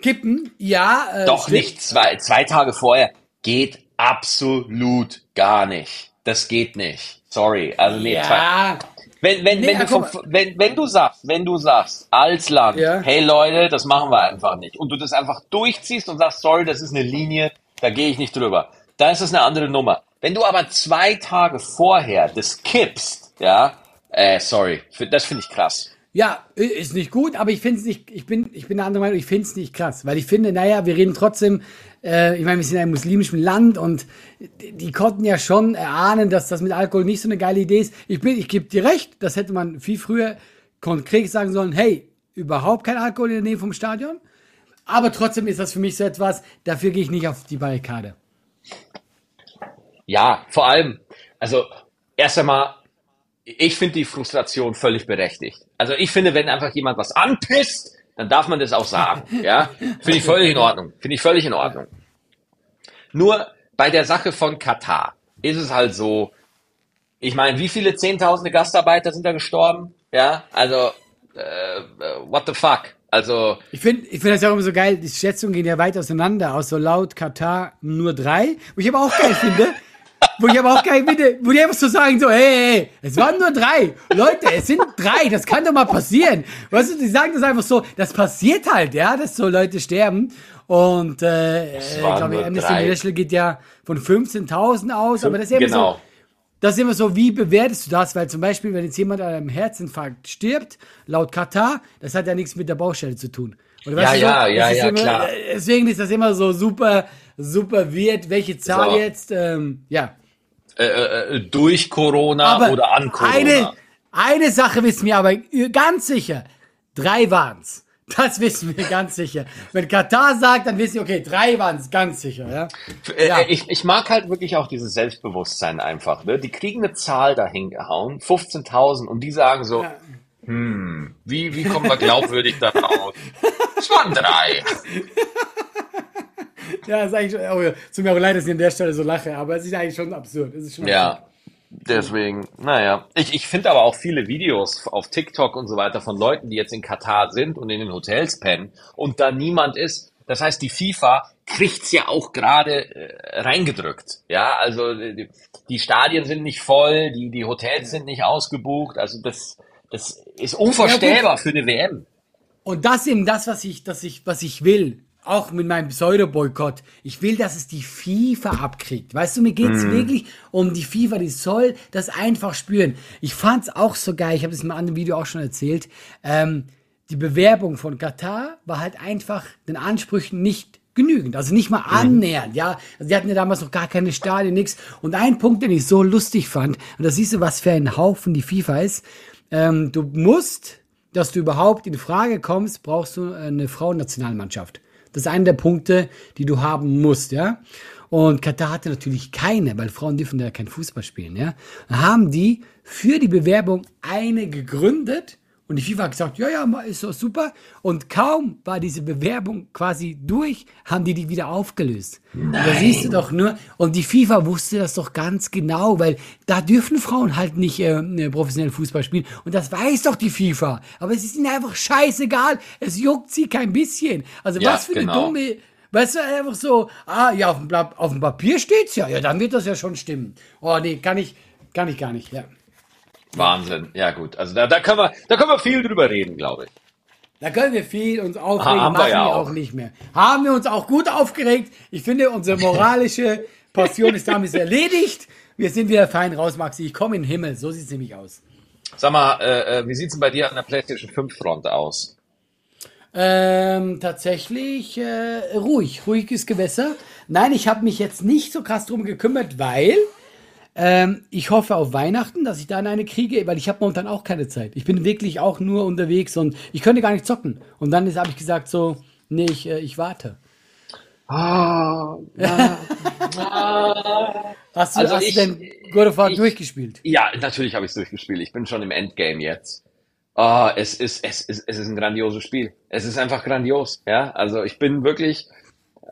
B: Kippen, ja. Äh,
A: Doch nicht zwei, zwei Tage vorher. Geht absolut gar nicht. Das geht nicht. Sorry. Also nee, zwei,
B: Ja,
A: Wenn, wenn,
B: Nee,
A: wenn,
B: ah,
A: du vom, wenn, wenn du sagst, wenn du sagst, als Land,
B: Ja.
A: hey Leute, das machen wir einfach nicht, und du das einfach durchziehst und sagst, sorry, das ist eine Linie, da gehe ich nicht drüber, dann ist das eine andere Nummer. Wenn du aber zwei Tage vorher das kippst, ja, äh, sorry, das finde ich krass.
B: Ja, ist nicht gut, aber ich finde es nicht, ich bin, ich bin der andere Meinung, ich finde es nicht krass, weil ich finde, naja, wir reden trotzdem, äh, ich meine, wir sind in einem muslimischen Land und die, die konnten ja schon erahnen, dass das mit Alkohol nicht so eine geile Idee ist. Ich bin, ich gebe dir recht, das hätte man viel früher konkret sagen sollen, hey, überhaupt kein Alkohol in der Nähe vom Stadion, aber trotzdem ist das für mich so etwas, dafür gehe ich nicht auf die Barrikade.
A: Ja, vor allem, also erst einmal, ich finde die Frustration völlig berechtigt. Also ich finde, wenn einfach jemand was anpisst, dann darf man das auch sagen. <laughs> Ja, finde ich völlig in Ordnung. Finde ich völlig in Ordnung. Nur bei der Sache von Katar ist es halt so, ich meine, wie viele Zehntausende Gastarbeiter sind da gestorben? Ja, also, äh, what the fuck? Also,
B: Ich finde ich find das ja auch immer so geil, die Schätzungen gehen ja weit auseinander, aus so laut Katar nur drei, wo ich aber auch geil finde, wo ich aber auch geil finde, wo die einfach so sagen, so, hey, hey, es waren nur drei. Leute, es sind drei, das kann doch mal passieren. Weißt du, die sagen das einfach so, das passiert halt, ja, dass so Leute sterben. Und äh, ich
A: waren
B: glaube, Amnesty. International geht ja von 15.000 aus, aber das ist immer
A: genau.
B: so, das ist immer so, wie bewertest du das? Weil zum Beispiel, wenn jetzt jemand an einem Herzinfarkt stirbt, laut Katar, das hat ja nichts mit der Baustelle zu tun. Oder
A: Ja,
B: du
A: ja, ja, ja,
B: immer,
A: klar.
B: äh, Deswegen ist das immer so super, super weird, welche Zahl
A: So.
B: jetzt, ähm, ja.
A: Äh, äh, durch Corona
B: Aber
A: oder an Corona.
B: Eine, eine Sache wissen wir aber ganz sicher. Drei waren's. Das wissen wir ganz sicher. Wenn Katar sagt, dann wissen wir, okay, drei waren's, ganz sicher, ja.
A: Äh,
B: Ja.
A: Ich, ich mag halt wirklich auch dieses Selbstbewusstsein einfach. Ne? Die kriegen eine Zahl dahin gehauen, 15.000, und die sagen so,
B: Ja.
A: hm, wie, wie kommen wir glaubwürdig da raus? <laughs> Es waren drei.
B: Ja, ist eigentlich schon, oh ja, tut mir auch leid, dass ich an der Stelle so lache, aber es ist eigentlich schon absurd. Es ist schon absurd.
A: Ja, deswegen, naja. Ich, ich finde aber auch viele Videos auf TikTok und so weiter von Leuten, die jetzt in Katar sind und in den Hotels pennen und da niemand ist. Das heißt, die FIFA kriegt's ja auch gerade äh, reingedrückt. Ja, also die, die Stadien sind nicht voll, die, die Hotels sind nicht ausgebucht. Also das, das ist unvorstellbar für eine WM.
B: Und das ist eben das, was ich, das ich, was ich will. Auch mit meinem Pseudo-Boykott. Ich will, dass es die FIFA abkriegt. Weißt du, mir geht's wirklich um die FIFA. Die soll das einfach spüren. Ich fand's auch so geil. Ich habe das in einem anderen Video auch schon erzählt. Ähm, die Bewerbung von Katar war halt einfach den Ansprüchen nicht genügend. Also nicht mal annähernd, ja. Also die hatten ja damals noch gar keine Stadien, nix. Und ein Punkt, den ich so lustig fand, und da siehst du, was für ein Haufen die FIFA ist. Ähm, du musst, dass du überhaupt in Frage kommst, brauchst du eine Frauennationalmannschaft. Das ist einer der Punkte, die du haben musst, ja. Und Katar hatte natürlich keine, weil Frauen dürfen ja kein Fußball spielen, ja. Dann haben die für die Bewerbung eine gegründet Und die FIFA hat gesagt, ja, ja, ist so super. Und kaum war diese Bewerbung quasi durch, haben die die wieder aufgelöst. Nein. Da siehst du doch nur, und die FIFA wusste das doch ganz genau, weil da dürfen Frauen halt nicht äh, ne, professionell Fußball spielen. Und das weiß doch die FIFA. Aber es ist ihnen einfach scheißegal. Es juckt sie kein bisschen. Also ja, was für genau. eine dumme, Weißt du, einfach so, ah, ja, auf dem, auf dem Papier steht's ja, ja, dann wird das ja schon stimmen. Oh, nee, kann ich, kann ich gar nicht, ja.
A: Wahnsinn. Ja, gut. Also da, da, können wir, da können wir viel drüber reden, glaube ich.
B: Da können wir viel uns aufregen, haben machen wir, ja wir auch. auch. nicht mehr. Haben wir uns auch gut aufgeregt. Ich finde, unsere moralische <laughs> Passion ist damit erledigt. Wir sind wieder fein raus, Maxi. Ich komme in den Himmel. So sieht es nämlich aus.
A: Sag mal, äh, äh wie sieht es bei dir an der PlayStation 5 Front aus?
B: Ähm, tatsächlich äh, ruhig, ruhiges Gewässer. Nein, ich habe mich jetzt nicht so krass drum gekümmert, weil ähm, ich hoffe auf Weihnachten, dass ich dann eine kriege, weil ich habe momentan auch keine Zeit. Ich bin wirklich auch nur unterwegs und ich könnte gar nicht zocken. Und dann habe ich gesagt so, nee, ich, äh, ich warte. Ah, <laughs> hast du, also hast ich, du denn God of War ich, durchgespielt?
A: Ja, natürlich habe ich es durchgespielt. Ich bin schon im Endgame jetzt. Oh, es ist, es ist, es ist ein grandioses Spiel. Es ist einfach grandios, ja. Also ich bin wirklich,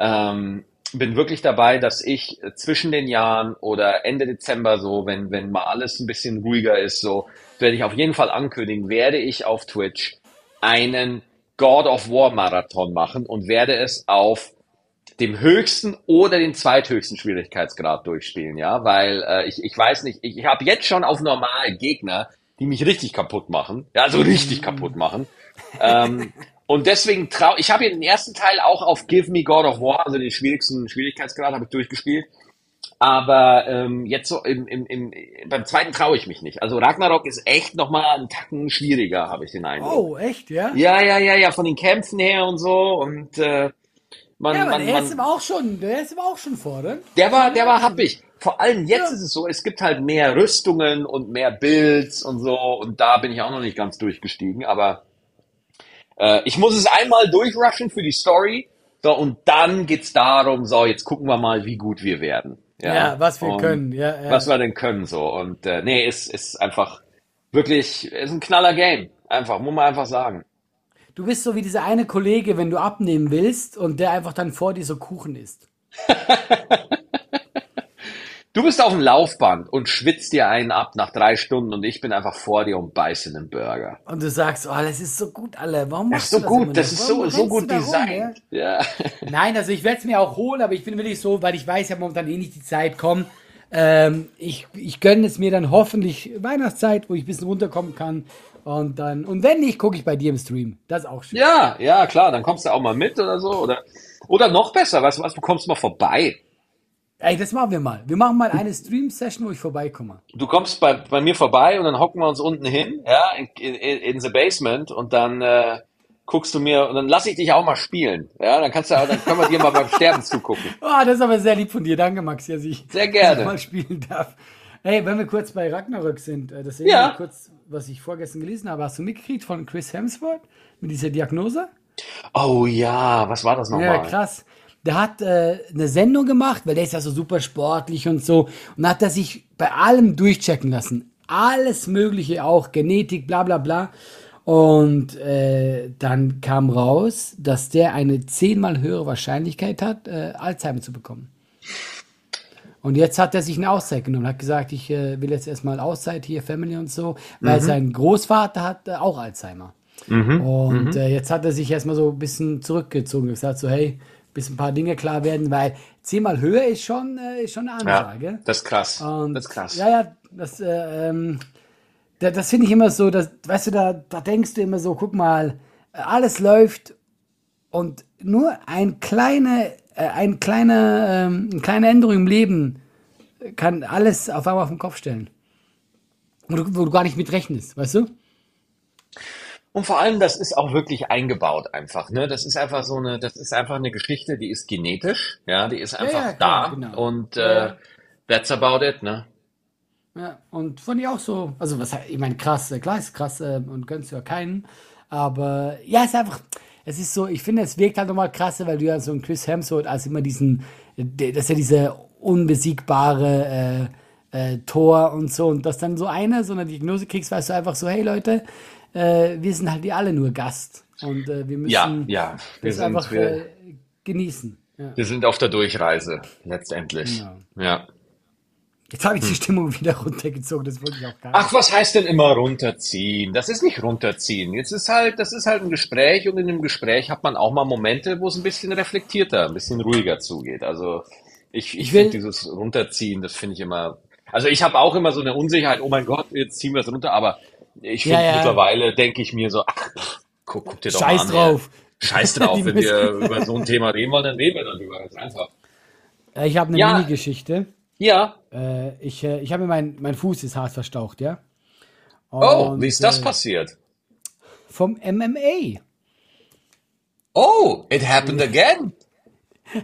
A: ähm, bin wirklich dabei, dass ich zwischen den Jahren oder Ende Dezember so, wenn, wenn mal alles ein bisschen ruhiger ist, so, werde ich auf jeden Fall ankündigen, werde ich auf Twitch einen God of War Marathon machen und werde es auf dem höchsten oder den zweithöchsten Schwierigkeitsgrad durchspielen, ja, weil äh, ich, ich weiß nicht, ich, ich habe jetzt schon auf normal Gegner, die mich richtig kaputt machen, ja, also richtig kaputt machen. Ähm, <laughs> und deswegen trau ich habe hier den ersten Teil auch auf Give Me God of War, also den schwierigsten Schwierigkeitsgrad, habe ich durchgespielt. Aber ähm, jetzt so im, im, im, beim zweiten traue ich mich nicht. Also Ragnarok ist echt nochmal einen Tacken schwieriger, habe ich den Eindruck.
B: Oh, echt, ja?
A: Ja, ja, ja, ja, von den Kämpfen her und so. Und äh,
B: man, ja, aber man, der man, ist aber auch schon, der ist aber auch schon vorne.
A: Der war, der war happig. Vor allem jetzt ja. ist es so, es gibt halt mehr Rüstungen und mehr Builds und so. Und da bin ich auch noch nicht ganz durchgestiegen. Aber äh, ich muss es einmal durchrushen für die Story. So, und dann geht's darum, so, jetzt gucken wir mal, wie gut wir werden.
B: Ja, ja was wir und können, ja, ja,
A: Was wir denn können, so. Und äh, nee, ist, ist einfach wirklich, ist ein knaller Game. Einfach, muss man einfach sagen.
B: Du bist so wie dieser eine Kollege, wenn du abnehmen willst und der einfach dann vor dir so Kuchen isst. <laughs>
A: Du bist auf dem Laufband und schwitzt dir einen ab nach drei Stunden und ich bin einfach vor dir und beiße einen Burger.
B: Und du sagst, oh, das ist so gut, alle. Warum
A: machst das ist so du das gut, das ist so, so gut designt.
B: Ja? ja. <laughs> <laughs> Nein, also ich werde es mir auch holen, aber ich bin wirklich so, weil ich weiß ja momentan eh nicht die Zeit kommen. Ähm, ich, ich gönne es mir dann hoffentlich Weihnachtszeit, wo ich ein bisschen runterkommen kann. Und dann, und wenn nicht, gucke ich bei dir im Stream. Das ist auch schön.
A: Ja, ja, klar, dann kommst du auch mal mit oder so. Oder, oder noch besser, weißt du was, du kommst mal vorbei.
B: Ey, das machen wir mal. Wir machen mal eine Stream-Session, wo ich vorbeikomme.
A: Du kommst bei, bei mir vorbei und dann hocken wir uns unten hin, ja, in, in, in the basement und dann äh, guckst du mir und dann lass ich dich auch mal spielen. Ja, dann kannst du dann können wir dir mal beim Sterben zugucken.
B: Oh, <laughs> das ist aber sehr lieb von dir. Danke, Max, dass ich,
A: sehr gerne. <laughs>
B: mal spielen darf. Hey, wenn wir kurz bei Ragnarök sind, äh, das ist ja. kurz, was ich vorgestern gelesen habe. Hast du mitgekriegt von Chris Hemsworth mit dieser Diagnose?
A: Oh ja, was war das nochmal? Ja,
B: krass der hat äh, eine Sendung gemacht, weil der ist ja so super sportlich und so. Und hat er sich bei allem durchchecken lassen. Alles Mögliche auch, Genetik, bla bla bla. Und äh, dann kam raus, dass der eine zehnmal höhere Wahrscheinlichkeit hat, äh, Alzheimer zu bekommen. Und jetzt hat er sich eine Auszeit genommen, hat gesagt, ich äh, will jetzt erstmal Auszeit hier, Family und so, weil mhm. sein Großvater hat äh, auch Alzheimer. Mhm. Und mhm. Äh, jetzt hat er sich erstmal so ein bisschen zurückgezogen und gesagt, so hey, bis ein paar Dinge klar werden, weil zehnmal höher ist schon, äh, ist schon eine Ansage. Ja,
A: das ist krass.
B: Und,
A: das ist krass.
B: Ja, ja, das, äh, ähm, das, das finde ich immer so, dass, weißt du, da, da denkst du immer so, guck mal, alles läuft und nur ein kleine, äh, ein kleine, ähm, eine kleine Änderung im Leben kann alles auf einmal auf den Kopf stellen. Wo du, wo du gar nicht mit rechnest, weißt du?
A: Und vor allem, das ist auch wirklich eingebaut einfach. Ne? Das ist einfach so eine, das ist einfach eine Geschichte, die ist genetisch, ja, die ist einfach ja, ja, klar, da. Genau. Und äh, that's about it, ne?
B: Ja, und fand ich auch so, also was, ich meine, krass, äh, klar ist krass äh, und gönnst ja keinen, aber ja, es ist einfach, es ist so, ich finde, es wirkt halt nochmal krasser, weil du ja so ein Chris Hemsworth als immer diesen, das ist ja diese unbesiegbare äh, äh, Tor und so und dass dann so einer so eine Diagnose kriegst, weißt du einfach so, hey Leute, äh, wir sind halt die alle nur Gast. Und äh, wir müssen
A: Ja, ja. Wir
B: das
A: sind,
B: einfach
A: wir,
B: äh, genießen. Ja.
A: wir sind auf der Durchreise, letztendlich.
B: Genau.
A: Ja.
B: Jetzt habe ich die Stimmung wieder <laughs> runtergezogen, das wollte ich auch gar nicht.
A: Ach, was heißt denn immer runterziehen? Das ist nicht runterziehen. Jetzt ist halt, das ist halt ein Gespräch und in dem Gespräch hat man auch mal Momente, wo es ein bisschen reflektierter, ein bisschen ruhiger zugeht. Also ich, ich, finde dieses Runterziehen, das finde ich immer. Also ich habe auch immer so eine Unsicherheit, oh mein Gott, jetzt ziehen wir es runter, aber ich finde
B: Ja, ja.
A: mittlerweile denke ich mir so, ach, guck, guck dir doch
B: Scheiß
A: mal an.
B: drauf.
A: Ey. Scheiß <laughs> drauf, wenn wir über so ein Thema reden wollen, dann reden wir darüber. Ganz einfach.
B: Ich habe eine
A: Ja.
B: Mini-Geschichte.
A: Ja.
B: Äh, ich äh, ich habe mir mein, mein Fuß ist hart verstaucht, ja.
A: Oh,
B: Und,
A: wie ist das
B: äh,
A: passiert?
B: Vom MMA.
A: Oh, it happened again. <laughs>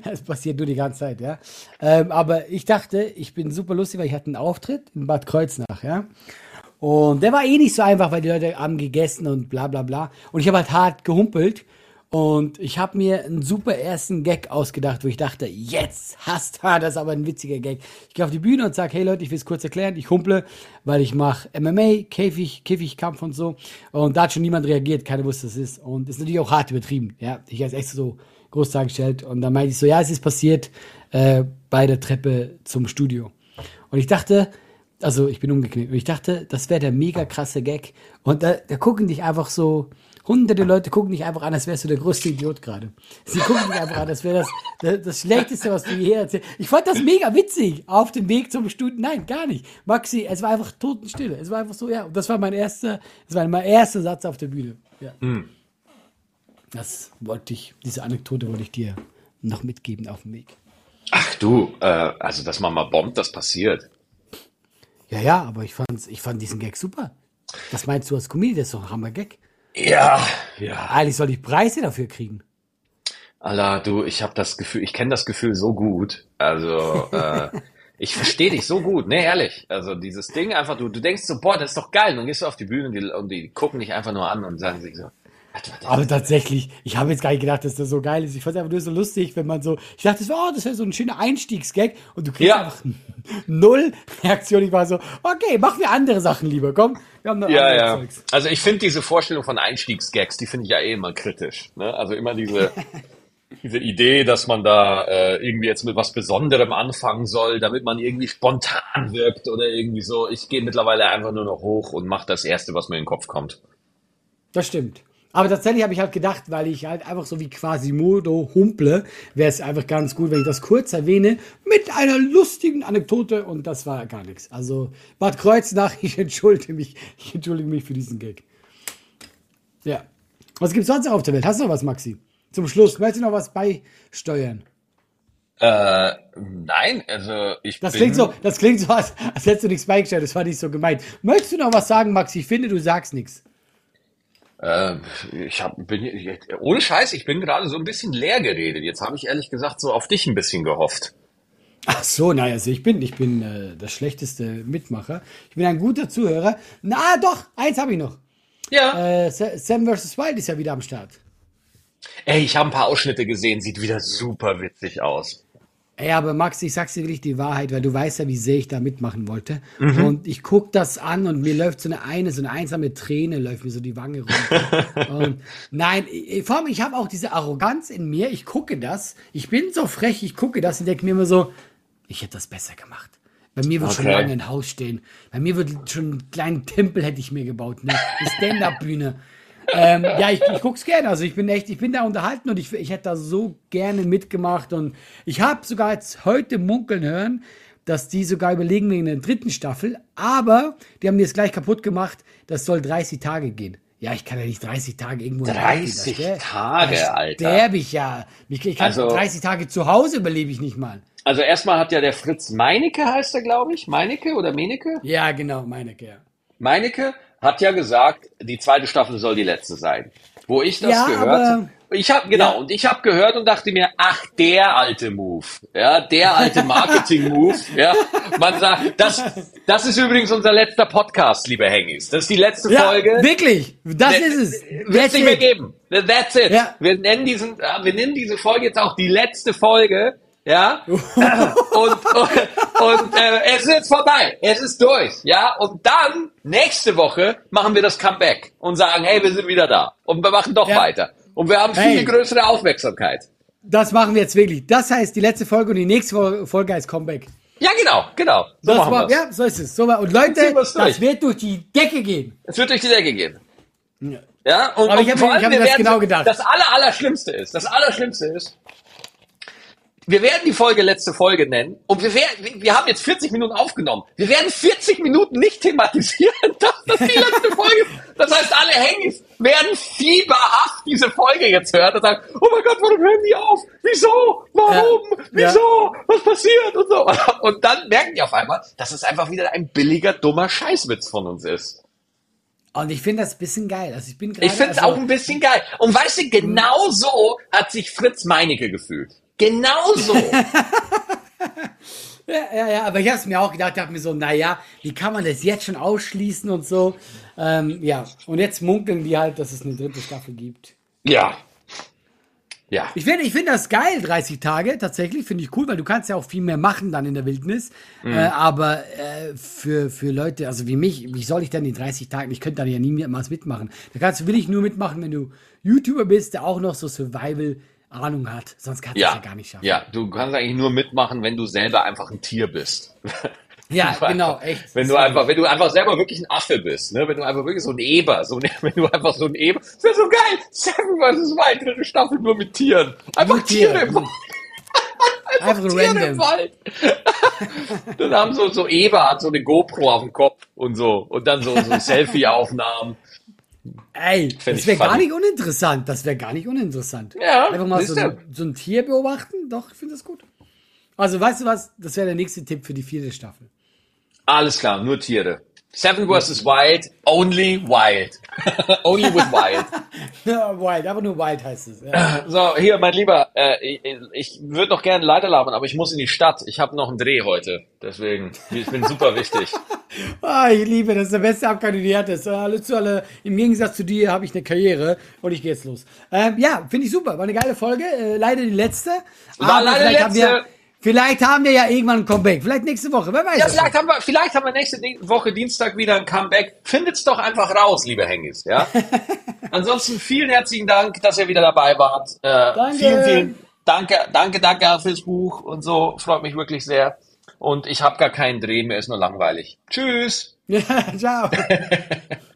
B: Es passiert nur die ganze Zeit, ja. Ähm, aber ich dachte, ich bin super lustig, weil ich hatte einen Auftritt in Bad Kreuznach, ja. Und der war eh nicht so einfach, weil die Leute haben gegessen und bla bla bla. Und ich habe halt hart gehumpelt. Und ich habe mir einen super ersten Gag ausgedacht, wo ich dachte, jetzt hast du, das aber ein witziger Gag. Ich gehe auf die Bühne und sage, hey Leute, ich will es kurz erklären, ich humple, weil ich mache MMA, Käfig, Käfigkampf und so. Und da hat schon niemand reagiert, keiner wusste, was es ist. Und ist natürlich auch hart übertrieben. Ja, ich habe es extra so groß dargestellt. Und dann meinte ich so, ja, es ist passiert äh, bei der Treppe zum Studio. Und ich dachte, also ich bin umgeknickt. Und ich dachte, das wäre der mega krasse Gag. Und da, da gucken dich einfach so, hunderte Leute gucken dich einfach an, als wärst du der größte Idiot gerade. Sie gucken dich einfach an, als wäre das, das das Schlechteste, was du je erzählst. Ich fand das mega witzig auf dem Weg zum Studio. Nein, gar nicht. Maxi, es war einfach totenstille. Es war einfach so, ja. Und das war mein erster, das war mein erster Satz auf der Bühne. Ja. Das wollte ich, diese Anekdote wollte ich dir noch mitgeben auf dem Weg.
A: Ach du, äh, also dass man mal bombt, das passiert.
B: Ja, ja, aber ich fand's, ich fand diesen Gag super. Was meinst du als Comedian? Das ist doch ein Hammer-Gag.
A: Ja, ja.
B: Eigentlich soll ich Preise dafür kriegen.
A: Alter, du, ich habe das Gefühl, ich kenne das Gefühl so gut. Also, <laughs> äh, ich verstehe dich so gut, ne, ehrlich. Also dieses Ding einfach, du, du denkst so, boah, das ist doch geil. Und dann gehst du auf die Bühne und die, und die gucken dich einfach nur an und sagen sich so,
B: Aber tatsächlich, ich habe jetzt gar nicht gedacht, dass das so geil ist. Ich fand es einfach nur so lustig, wenn man so, ich dachte, das oh, das wäre so ein schöner Einstiegsgag und du kriegst
A: Ja.
B: einfach <laughs> null Reaktion. Ich war so, okay, machen wir andere Sachen lieber, komm. Wir haben noch
A: Ja,
B: andere
A: ja.
B: Zeugs.
A: Also ich finde diese Vorstellung von Einstiegsgags, die finde ich ja eh immer kritisch. Ne? Also immer diese, <laughs> diese Idee, dass man da äh, irgendwie jetzt mit was Besonderem anfangen soll, damit man irgendwie spontan wirkt oder irgendwie so. Ich gehe mittlerweile einfach nur noch hoch und mache das Erste, was mir in den Kopf kommt.
B: Das stimmt. Aber tatsächlich habe ich halt gedacht, weil ich halt einfach so wie Quasimodo humple, wäre es einfach ganz gut, wenn ich das kurz erwähne, mit einer lustigen Anekdote und das war gar nichts. Also Bad Kreuznach, <laughs> ich entschuldige mich, ich entschuldige mich für diesen Gag. Ja. Was gibt's sonst noch auf der Welt? Hast du noch was, Maxi? Zum Schluss, möchtest du noch was beisteuern?
A: Äh, nein, also ich
B: Das klingt so, das klingt so, als, als hättest du nichts beigesteuert, das war nicht so gemeint. Möchtest du noch was sagen, Maxi? Ich finde, du sagst nichts.
A: Äh, ich hab, bin ohne Scheiß, ich bin gerade so ein bisschen leer geredet. Jetzt habe ich ehrlich gesagt so auf dich ein bisschen gehofft.
B: Ach so, naja, also ich bin, ich bin äh, das schlechteste Mitmacher. Ich bin ein guter Zuhörer. Na doch, eins habe ich noch.
A: Ja.
B: Äh, Sa- Sam vs. Wild ist ja wieder am Start.
A: Ey, ich habe ein paar Ausschnitte gesehen, sieht wieder super witzig aus.
B: Ey, aber Max, ich sag's dir wirklich die Wahrheit, weil du weißt ja, wie sehr ich da mitmachen wollte.
A: Mhm.
B: Und ich guck das an und mir läuft so eine eine, so eine einsame Träne läuft mir so die Wange runter. <laughs> und nein, ich- vor allem, ich habe auch diese Arroganz in mir. Ich gucke das, ich bin so frech, ich gucke das und denke mir immer so, ich hätte das besser gemacht. Bei mir wird schon
A: Okay.
B: lange ein Haus stehen. Bei mir wird schon einen kleinen Tempel hätte ich mir gebaut, ne? Eine Stand-up-Bühne. Ähm, ja, ich, ich guck's gerne. Also ich bin echt, ich bin da unterhalten und ich, ich hätte da so gerne mitgemacht. Und ich habe sogar jetzt heute munkeln hören, dass die sogar überlegen wegen der dritten Staffel. Aber die haben mir jetzt gleich kaputt gemacht. Das soll 30 Tage gehen. Ja, ich kann ja nicht 30 Tage irgendwo in der Welt gehen.
A: 30
B: Da
A: Tage,
B: da
A: Alter.
B: sterbe ich ja. Ich, ich kann
A: Also-
B: 30 Tage zu Hause überlebe ich nicht mal.
A: Also erstmal hat ja der Fritz Meinecke heißt er, glaube ich. Meinecke oder Menecke?
B: Ja, genau, meine ja.
A: Meinecke hat ja gesagt, die zweite Staffel soll die letzte sein. Wo ich das
B: Ja,
A: gehört
B: aber-
A: ich habe genau
B: Ja.
A: und ich habe gehört und dachte mir, ach der alte Move, ja, der alte <laughs> Marketing Move, ja. Man sagt, das das ist übrigens unser letzter Podcast, liebe Hengis. Das ist die letzte
B: Ja,
A: Folge.
B: wirklich. Das
A: Wird
B: ist es.
A: es nicht mehr geben. That's it.
B: Ja.
A: Wir nennen diesen, äh, wir nennen diese Folge jetzt auch die letzte Folge Ja? <laughs> und und, und äh, es ist jetzt vorbei. Es ist durch. Ja? Und dann, nächste Woche, machen wir das Comeback und sagen, hey, wir sind wieder da. Und wir machen doch
B: Ja.
A: weiter. Und wir haben viel
B: Hey.
A: größere Aufmerksamkeit.
B: Das machen wir jetzt wirklich. Das heißt, die letzte Folge und die nächste Fol- Folge heißt Comeback.
A: Ja, genau, genau. So
B: Das
A: machen
B: war,
A: wir's.
B: ja, so ist es. So war, und Leute, das wird durch die Decke gehen.
A: Es wird durch die Decke gehen. Ja, und,
B: Aber ich
A: und
B: hab
A: vor
B: mir- ich hab mir das
A: werden
B: genau gedacht.
A: Das aller, Allerschlimmste ist, das Allerschlimmste ist, wir werden die Folge letzte Folge nennen und wir werden, wir haben jetzt 40 Minuten aufgenommen. Wir werden 40 Minuten nicht thematisieren, <laughs> dass das die letzte Folge ist. Das heißt, alle Handys werden fieberhaft diese Folge jetzt hören und sagen, oh mein Gott, warum hören die auf? Wieso? Warum?
B: Ja.
A: Wieso? Was passiert? Und so. <laughs> Und dann merken die auf einmal, dass es einfach wieder ein billiger, dummer Scheißwitz von uns ist.
B: Und ich finde das ein bisschen geil. Also ich bin.
A: Ich finde es
B: also,
A: auch ein bisschen geil. Und weißt du, genau so hat sich Fritz Meinecke gefühlt. Genau so. <laughs>
B: Ja, ja, ja, aber ich habe es mir auch gedacht, ich habe mir so, naja, wie kann man das jetzt schon ausschließen und so. Ähm, ja, und jetzt munkeln die halt, dass es eine dritte Staffel gibt.
A: ja. Ja.
B: Ich finde ich find das geil, 30 Tage, tatsächlich, finde ich cool, weil du kannst ja auch viel mehr machen dann in der Wildnis.
A: Mhm.
B: Äh, aber äh, für, für Leute, also wie mich, wie soll ich denn in 30 Tagen, ich könnte da ja niemals mitmachen. Da kannst du wirklich nur mitmachen, wenn du YouTuber bist, der auch noch so Survival-Ahnung hat. Sonst kannst du es
A: Ja.
B: ja gar nicht schaffen.
A: ja, du kannst eigentlich nur mitmachen, wenn du selber einfach ein Tier bist. <laughs>
B: Ja, genau,
A: einfach-
B: echt.
A: Wenn du einfach, wenn du einfach selber wirklich ein Affe bist, ne? wenn du einfach wirklich so ein Eber, so ein, <laughs> wenn du einfach so ein Eber, das wäre so geil. Seven vs. Wild, dritte Staffel nur mit Tieren. Einfach
B: Nur
A: Tiere,
B: Tiere,
A: im Wald. <laughs>
B: Einfach
A: Tiere im. Wald. dann haben so, so Eber hat so eine GoPro auf dem Kopf und so. Und dann so, so Selfie-Aufnahmen.
B: Ey,
A: Fänd
B: das wäre gar nicht uninteressant. Das wäre gar nicht uninteressant.
A: Ja,
B: Einfach mal so, ein- so ein Tier beobachten. Doch, ich finde das gut. Also, weißt du was? Das wäre der nächste Tipp für die vierte Staffel.
A: Alles klar, nur Tiere. Seven vs. Wild, only wild. <laughs> only with wild. <laughs>
B: Ja, Wild, aber nur Wild heißt es. Ja.
A: So, hier, mein Lieber, äh, ich, ich würde noch gerne Leiter labern, aber ich muss in die Stadt. Ich habe noch einen Dreh heute. Deswegen, ich bin super wichtig. <laughs>
B: Ah, ich liebe, das ist der beste Abgang, den du hattest. Alle zu alle, im Gegensatz zu dir habe ich eine Karriere und ich gehe jetzt los. Ähm, ja, finde ich super. War eine geile Folge. Äh, leider die letzte.
A: War leider die
B: Haben wir,
A: letzte.
B: Vielleicht haben wir ja irgendwann ein Comeback. Vielleicht nächste Woche. Wer weiß.
A: Ja, vielleicht haben wir, vielleicht haben wir nächste Woche Dienstag wieder ein Comeback. Findet's doch einfach raus, liebe Hengis, ja? <laughs> Ansonsten vielen herzlichen Dank, dass ihr wieder dabei wart. Äh,
B: Danke.
A: Vielen, vielen Danke, danke, danke fürs Buch und so. Freut mich wirklich sehr. Und ich habe gar keinen Dreh, mir ist nur langweilig. Tschüss. <laughs>
B: Ja, ciao. <laughs>